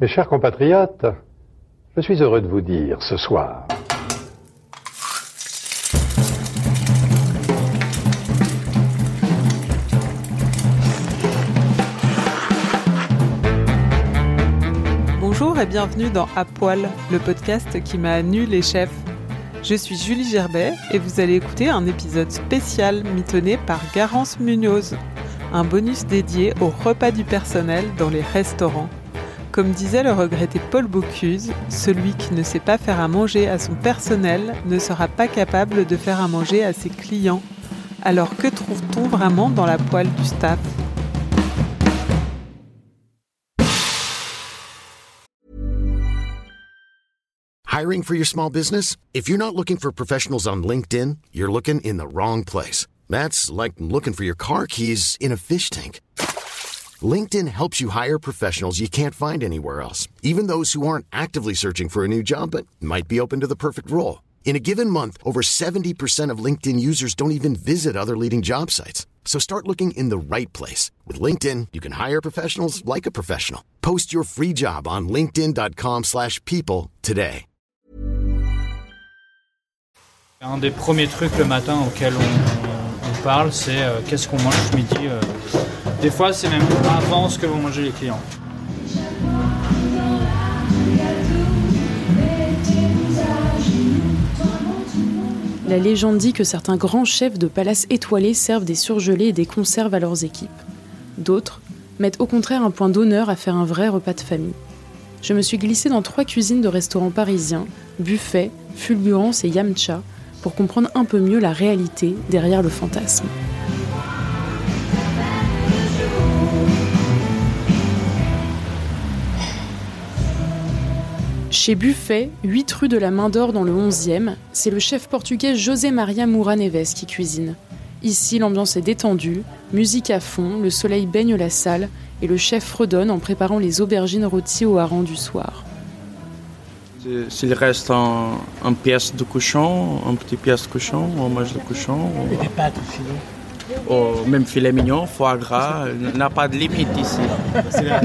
Mes chers compatriotes, je suis heureux de vous dire ce soir Bonjour et bienvenue dans À Poil, le podcast qui m'a nu les chefs. Je suis Julie Gerbet et vous allez écouter un épisode spécial mitonné par Garance Munoz, un bonus dédié au repas du personnel dans les restaurants. Comme disait le regretté Paul Bocuse, celui qui ne sait pas faire à manger à son personnel ne sera pas capable de faire à manger à ses clients. Alors que trouve-t-on vraiment dans la poêle du staff? Hiring for your small business? If you're not looking for professionals on LinkedIn, you're looking in the wrong place. That's like looking for your car keys in a fish tank. LinkedIn helps you hire professionals you can't find anywhere else, even those who aren't actively searching for a new job but might be open to the perfect role. In a given month, over 70% of LinkedIn users don't even visit other leading job sites. So start looking in the right place. With LinkedIn, you can hire professionals like a professional. Post your free job on linkedin.com slash people today. Un des premiers trucs le matin auquel on, on parle, c'est euh, qu'est-ce qu'on mange ce midi. euh. Des fois, c'est même avant ce que vont manger les clients. La légende dit que certains grands chefs de palaces étoilés servent des surgelés et des conserves à leurs équipes. D'autres mettent au contraire un point d'honneur à faire un vrai repas de famille. Je me suis glissée dans trois cuisines de restaurants parisiens, Buffet, Fulgurance et Yamcha, pour comprendre un peu mieux la réalité derrière le fantasme. Chez Buffet, 8 rue de la Main d'Or dans le 11e, c'est le chef portugais José Maria Moura Neves qui cuisine. Ici, l'ambiance est détendue, musique à fond, le soleil baigne la salle et le chef fredonne en préparant les aubergines rôties au hareng du soir. S'il reste un, un pièce de cochon, un petit pièce de cochon, on mange de cochon. Et des pâtes aussi, non? Ou même filet mignon, foie gras, il n'a pas de limite ici. C'est la,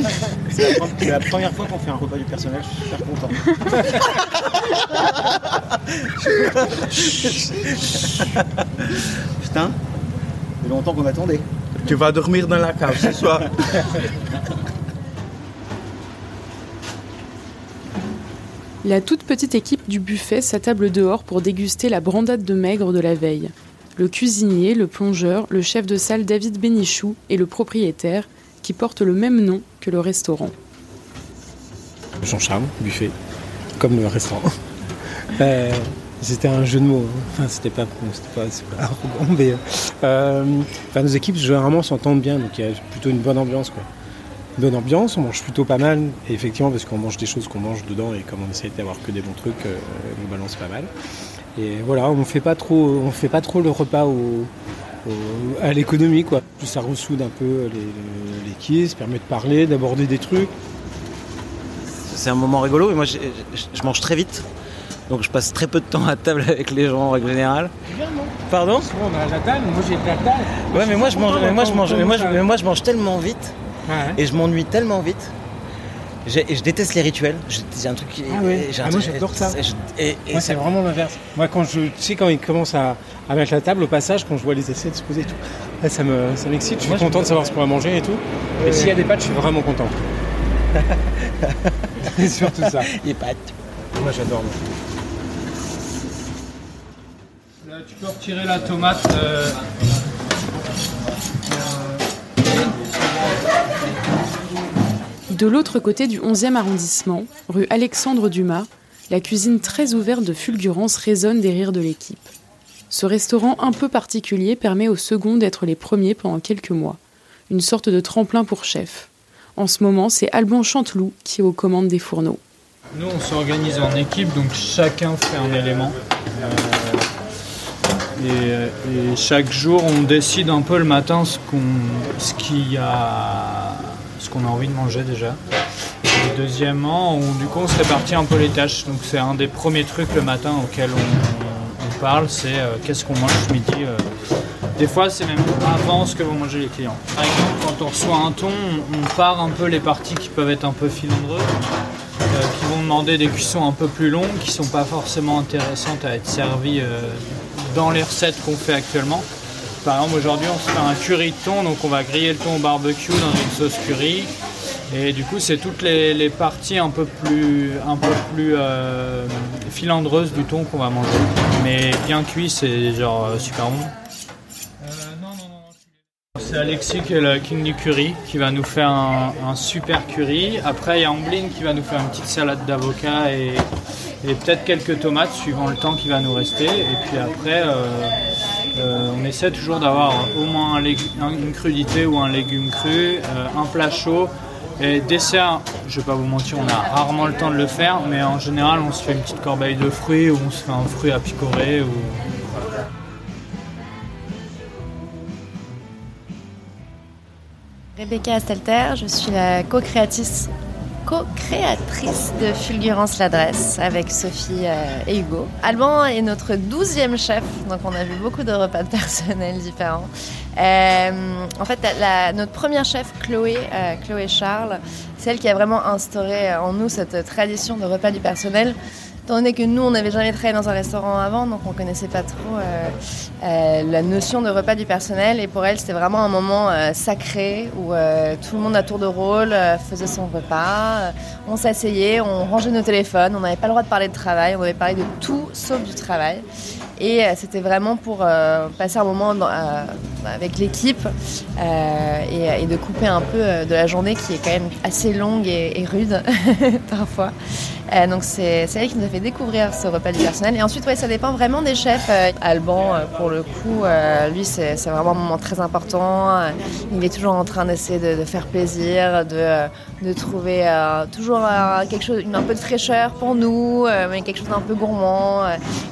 c'est la pre- c'est la première fois qu'on fait un repas du personnel, je suis super content. Putain, fait longtemps qu'on attendait. Tu vas dormir dans la cave ce soir. La toute petite équipe du buffet s'attable dehors pour déguster la brandade de maigre de la veille. Le cuisinier, le plongeur, le chef de salle David Bénichou et le propriétaire, qui porte le même nom que le restaurant. Jean Charles, buffet, comme le restaurant. Euh, c'était un jeu de mots. hein. Enfin, c'était pas, pas, pas arrogant, mais euh, enfin, nos équipes généralement s'entendent bien, donc il y a plutôt une bonne ambiance, quoi. Une bonne ambiance, on mange plutôt pas mal, et effectivement, parce qu'on mange des choses qu'on mange dedans, et comme on essaie d'avoir que des bons trucs, euh, on balance pas mal. Et voilà, on fait pas trop, on fait pas trop le repas au, au- à l'économie, quoi. Ça ressoude un peu les- l'équipe, ça permet de parler, d'aborder des trucs. C'est un moment rigolo et moi je, je- je mange très vite. Donc je passe très peu de temps à table avec les gens en règle générale. Pardon? On a la table, moi j'ai de la table. Ouais mais moi je mange mais moi je mange mais moi je, mais moi je mange tellement vite et je m'ennuie tellement vite. Et je déteste les rituels. J'ai un truc qui. Ah ouais. Ah, moi, j'adore ça. et je- Et, et Moi, ça- c'est vraiment l'inverse. Moi, quand je, tu sais, quand ils commencent à, à mettre la table au passage, quand je vois les essais de se poser et tout, là, ça me, ça m'excite. Je suis Moi, content de savoir ce qu'on va manger et tout. Et s'il y a des pâtes, je suis vraiment content. c'est surtout ça. les pâtes. Moi, j'adore. moi. Là, tu peux retirer la tomate. euh, De l'autre côté du 11e arrondissement, rue Alexandre Dumas, la cuisine très ouverte de Fulgurance résonne des rires de l'équipe. Ce restaurant un peu particulier permet aux seconds d'être les premiers pendant quelques mois. Une sorte de tremplin pour chef. En ce moment, c'est Alban Chanteloup qui est aux commandes des fourneaux. Nous, on s'organise en équipe, donc chacun fait un élément. Euh, et, et chaque jour, on décide un peu le matin ce qu'il y a, ce qu'on a envie de manger déjà. Et deuxièmement, on, du coup, on se répartit un peu les tâches. Donc c'est un des premiers trucs le matin auquel on, parle, c'est euh, qu'est-ce qu'on mange midi. euh. Des fois, c'est même avant ce que vont manger les clients. Par exemple, quand on reçoit un thon, on part un peu les parties qui peuvent être un peu filandreuses, euh, qui vont demander des cuissons un peu plus longues, qui sont pas forcément intéressantes à être servies dans les recettes qu'on fait actuellement. Par exemple, aujourd'hui, on se fait un curry de thon, donc on va griller le thon au barbecue dans une sauce curry. Et du coup, c'est toutes les, parties un peu plus, un peu plus euh, filandreuses du thon qu'on va manger. Mais bien cuit, c'est genre euh, super bon. C'est Alexis qui est le king du curry qui va nous faire un, super curry. Après, il y a Amblin qui va nous faire une petite salade d'avocat et, et peut-être quelques tomates suivant le temps qui va nous rester. Et puis après, euh, on essaie toujours d'avoir au moins une crudité ou un légume cru, euh, un plat chaud. Et dessert, je vais pas vous mentir, on a rarement le temps de le faire, mais en général, on se fait une petite corbeille de fruits ou on se fait un fruit à picorer. Rebecca Astelter, je suis la co-créatrice co-créatrice de Fulgurance l'adresse avec Sophie euh, et Hugo. Alban est notre douzième chef, donc on a vu beaucoup de repas de personnel différents. Euh, en fait, notre première chef, Chloé, euh, Chloé Charles, c'est elle qui a vraiment instauré en nous cette tradition de repas du personnel. Étant donné que nous, on n'avait jamais travaillé dans un restaurant avant, donc on connaissait pas trop euh, euh, la notion de repas du personnel. Et pour elle, c'était vraiment un moment euh, sacré où euh, tout le monde à tour de rôle euh, faisait son repas. Euh, on s'asseyait, on rangeait nos téléphones, on n'avait pas le droit de parler de travail, on avait parlé de tout sauf du travail. Et c'était vraiment pour passer un moment dans- avec l'équipe et, et de couper un peu de la journée qui est quand même assez longue et, et rude parfois. Euh, donc c'est elle qui nous a fait découvrir ce repas du personnel. Et ensuite, ouais, ça dépend vraiment des chefs. Euh, Alban, euh, pour le coup, lui, c'est vraiment un moment très important. Il est toujours en train d'essayer de, faire plaisir, de, de trouver toujours quelque chose, un peu de fraîcheur pour nous, mais quelque chose d'un peu gourmand.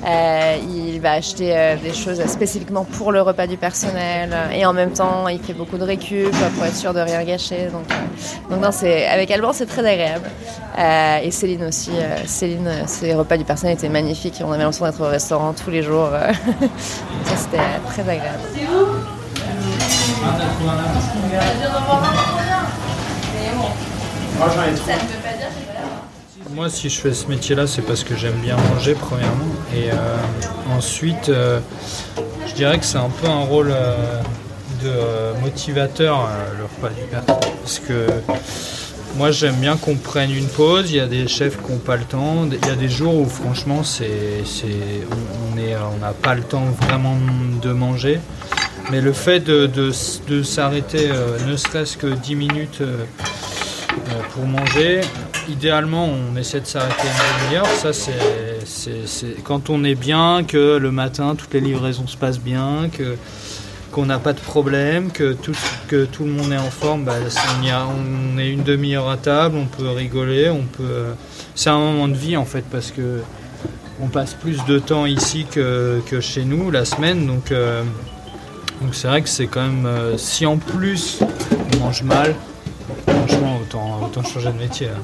Il va acheter des choses spécifiquement pour le repas du personnel. Et en même temps, il fait beaucoup de récup pour être sûr de rien gâcher. Donc, donc non, avec Alban, c'est très agréable. Euh, et Céline aussi. euh, Céline, euh, ses repas du personnel étaient magnifiques. On avait l'impression d'être au restaurant tous les jours. euh. Ça, c'était euh, très agréable. Moi, si je fais ce métier-là, c'est parce que j'aime bien manger, premièrement. Et euh, ensuite, euh, je dirais que c'est un peu un rôle euh, de euh, motivateur, euh, le repas du père. Parce que moi, j'aime bien qu'on prenne une pause. Il y a des chefs qui n'ont pas le temps. Il y a des jours où, franchement, c'est, c'est, on est- on n'a pas le temps vraiment de manger. Mais le fait de, de s'arrêter, euh, ne serait-ce que 10 minutes euh, euh, pour manger, idéalement, on essaie de s'arrêter une demi-heure. Ça, c'est, c'est- c'est quand on est bien, que le matin, toutes les livraisons se passent bien, que qu'on n'a pas de problème, que tout, que tout le monde est en forme, bah, on, est une demi-heure à table, on peut rigoler, on peut. C'est un moment de vie en fait parce que on passe plus de temps ici que, que chez nous la semaine, donc euh, donc c'est vrai que c'est quand même euh, si en plus on mange mal, franchement autant autant changer de métier. hein.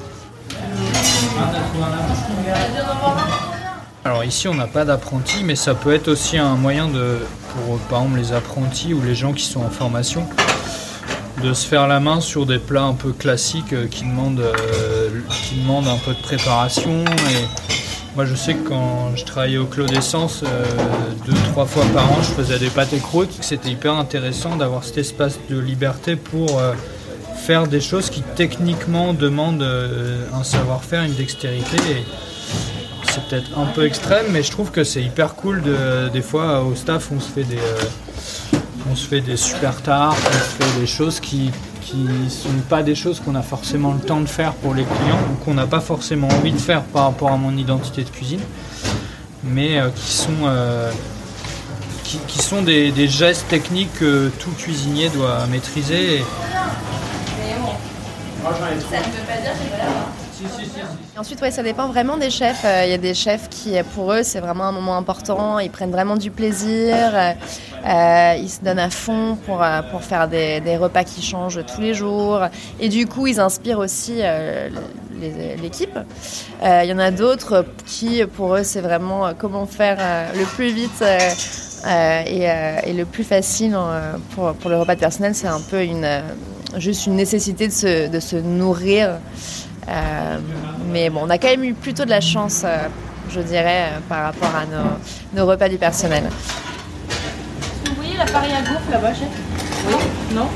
Alors ici on n'a pas d'apprentis, mais ça peut être aussi un moyen de, pour par exemple les apprentis ou les gens qui sont en formation, de se faire la main sur des plats un peu classiques euh, qui demandent, euh, qui demandent un peu de préparation. Moi je sais que quand je travaillais au Clos d'Essence, euh, deux, trois fois par an, je faisais des pâtes et croûtes. C'était hyper intéressant d'avoir cet espace de liberté pour euh, faire des choses qui techniquement demandent euh, un savoir-faire, une dextérité. C'est peut-être un peu extrême, mais je trouve que c'est hyper cool. De, des fois, au staff, on se fait des, euh, on se fait des super tartes, on se fait des choses qui qui sont pas des choses qu'on a forcément le temps de faire pour les clients ou qu'on n'a pas forcément envie de faire par rapport à mon identité de cuisine, mais euh, qui sont euh, des, gestes techniques que tout cuisinier doit maîtriser. Et... Ensuite, ouais, ça dépend vraiment des chefs. Euh, Il y a des chefs qui, pour eux, c'est vraiment un moment important. Ils prennent vraiment du plaisir. Euh, ils se donnent à fond pour, euh, pour faire des, repas qui changent tous les jours. Et du coup, ils inspirent aussi l'équipe. Il y en a d'autres qui, pour eux, c'est vraiment comment faire le plus vite et, le plus facile pour, pour le repas de personnel, c'est un peu une, juste une nécessité de se, de se nourrir. Euh, mais bon, on a quand même eu plutôt de la chance, euh, je dirais, euh, par rapport à nos, nos repas du personnel. Vous voyez l'appareil à gaufre là-bas, chef? Oui. Non?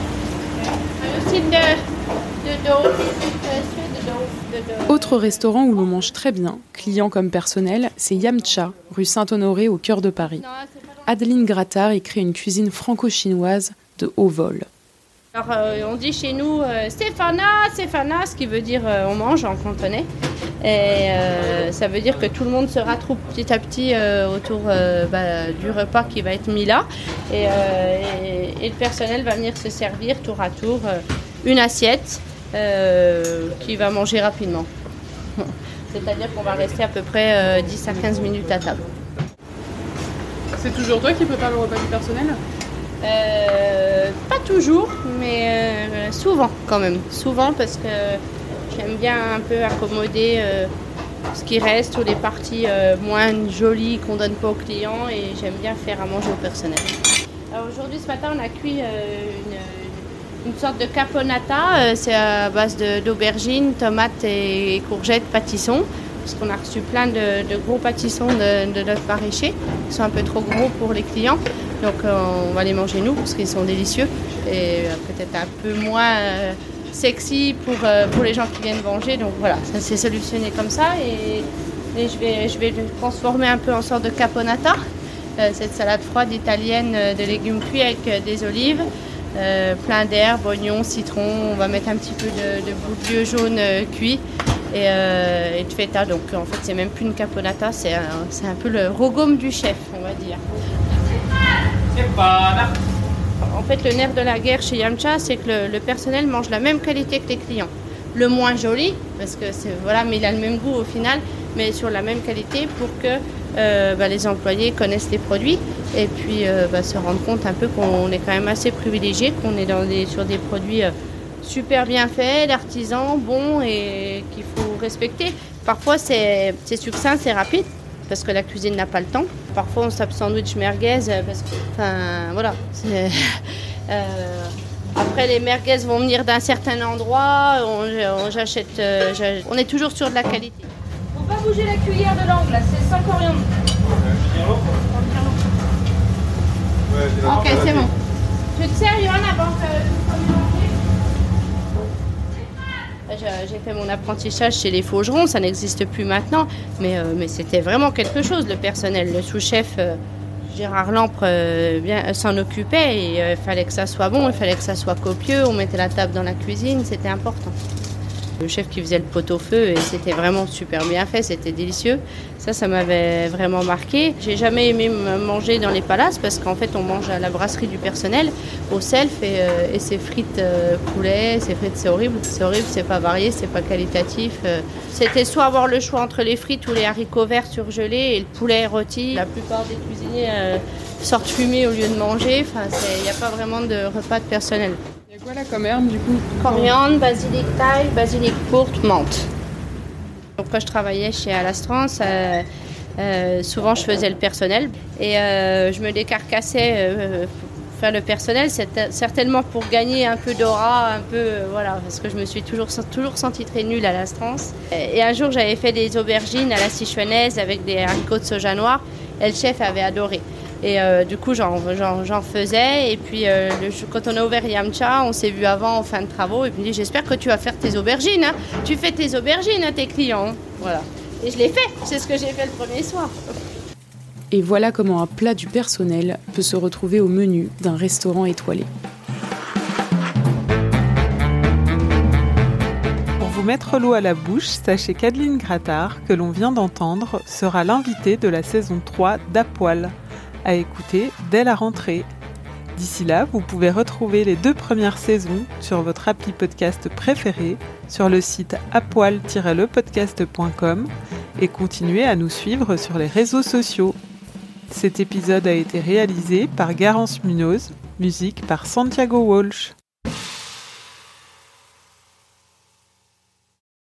Autre restaurant où l'on mange très bien, client comme personnel, c'est Yamcha, rue Saint-Honoré au cœur de Paris. Adeline Grattard y crée une cuisine franco-chinoise de haut vol. Alors euh, on dit chez nous euh, Stéphana, Stéphana, ce qui veut dire euh, on mange en cantonais. Et euh, ça veut dire que tout le monde se retrouve petit à petit autour bah, du repas qui va être mis là. Et, le personnel va venir se servir tour à tour une assiette qui va manger rapidement. C'est-à-dire qu'on va rester à peu près euh, 10 à 15 minutes à table. C'est toujours toi qui prépares le repas du personnel? Euh, pas toujours, mais euh, souvent quand même. Souvent parce que j'aime bien un peu accommoder euh, ce qui reste ou les parties moins jolies qu'on donne pas aux clients et j'aime bien faire à manger au personnel. Aujourd'hui, ce matin, on a cuit une, sorte de caponata. C'est à base d'aubergines, tomates et courgettes pâtissons. Parce qu'on a reçu plein de, de gros pâtissons de, de notre maraîcher qui sont un peu trop gros pour les clients. Donc on va les manger nous parce qu'ils sont délicieux et euh, peut-être un peu moins euh, sexy pour, euh, pour les gens qui viennent manger. Donc voilà, ça s'est solutionné comme ça et, je, vais, je vais le transformer un peu en sorte de caponata. Cette salade froide italienne de légumes cuits avec des olives, plein d'herbes, oignons, citrons. On va mettre un petit peu de, de jaune cuit et, de feta. Donc en fait, c'est même plus une caponata, c'est un, un peu le rogome du chef, on va dire. En fait, le nerf de la guerre chez Yamcha, c'est que le, personnel mange la même qualité que les clients. Le moins joli, parce que c'est voilà, mais il a le même goût au final, mais sur la même qualité pour que euh, bah, les employés connaissent les produits et puis euh, bah, se rendre compte un peu qu'on est quand même assez privilégié, qu'on est dans sur des produits euh, super bien faits, d'artisans, bons et qu'il faut respecter. Parfois, c'est succinct, c'est rapide parce que la cuisine n'a pas le temps. Parfois, on tape sandwich merguez euh, parce que, enfin, voilà. euh, après, les merguez vont venir d'un certain endroit. On, on- j'achète, euh, on est toujours sur de la qualité. Faut pas bouger la cuillère de l'angle, là, c'est 5 coriandres. Ok, c'est bon. Tu te sers, avant que tu sois mélangé J'ai j'ai fait mon apprentissage chez les Faugerons, ça n'existe plus maintenant, mais, euh, c'était vraiment quelque chose, le personnel. Le sous-chef euh, Gérard Lampre euh, euh, s'en occupait et euh, il fallait que ça soit bon, il fallait que ça soit copieux, on mettait la table dans la cuisine, c'était important. Le chef qui faisait le pot-au-feu et c'était vraiment super bien fait, c'était délicieux. Ça, ça m'avait vraiment marqué. J'ai jamais aimé manger dans les palaces parce qu'en fait, on mange à la brasserie du personnel, au self, et, euh, et c'est frites euh, poulet, c'est frites, c'est horrible. C'est horrible, c'est pas varié, c'est pas qualitatif. euh. C'était soit avoir le choix entre les frites ou les haricots verts surgelés et le poulet rôti. La plupart des cuisiniers sortent fumer au lieu de manger. Enfin, il n'y a pas vraiment de repas de personnel. Il y a quoi là comme herbe du coup Coriandre, basilic thaï, basilic courte, menthe. Donc, quand je travaillais chez Alastrance, euh, euh, souvent je faisais le personnel et euh, je me décarcassais euh, pour faire le personnel, c'était certainement pour gagner un peu d'aura, un peu, euh, voilà, parce que je me suis toujours, toujours sentie très nulle à l'Astrance. Et, et un jour, j'avais fait des aubergines à la sichuanaise avec des haricots de soja noir et le chef avait adoré. Et euh, du coup, j'en, faisais. Et puis, euh, le quand on a ouvert Yamcha, on s'est vu avant en fin de travaux. Et puis, il me dit J'espère que tu vas faire tes aubergines. hein. Tu fais tes aubergines à tes clients. Voilà. Et je l'ai fait. C'est ce que j'ai fait le premier soir. Et voilà comment un plat du personnel peut se retrouver au menu d'un restaurant étoilé. Pour vous mettre l'eau à la bouche, sachez qu'Adeline Grattard, que l'on vient d'entendre, sera l'invitée de la saison 3 d'Apoil, à écouter dès la rentrée. D'ici là, vous pouvez retrouver les deux premières saisons sur votre appli podcast préféré, sur le site apoil-lepodcast.com et continuer à nous suivre sur les réseaux sociaux. Cet épisode a été réalisé par Garance Munoz, musique par Santiago Walsh.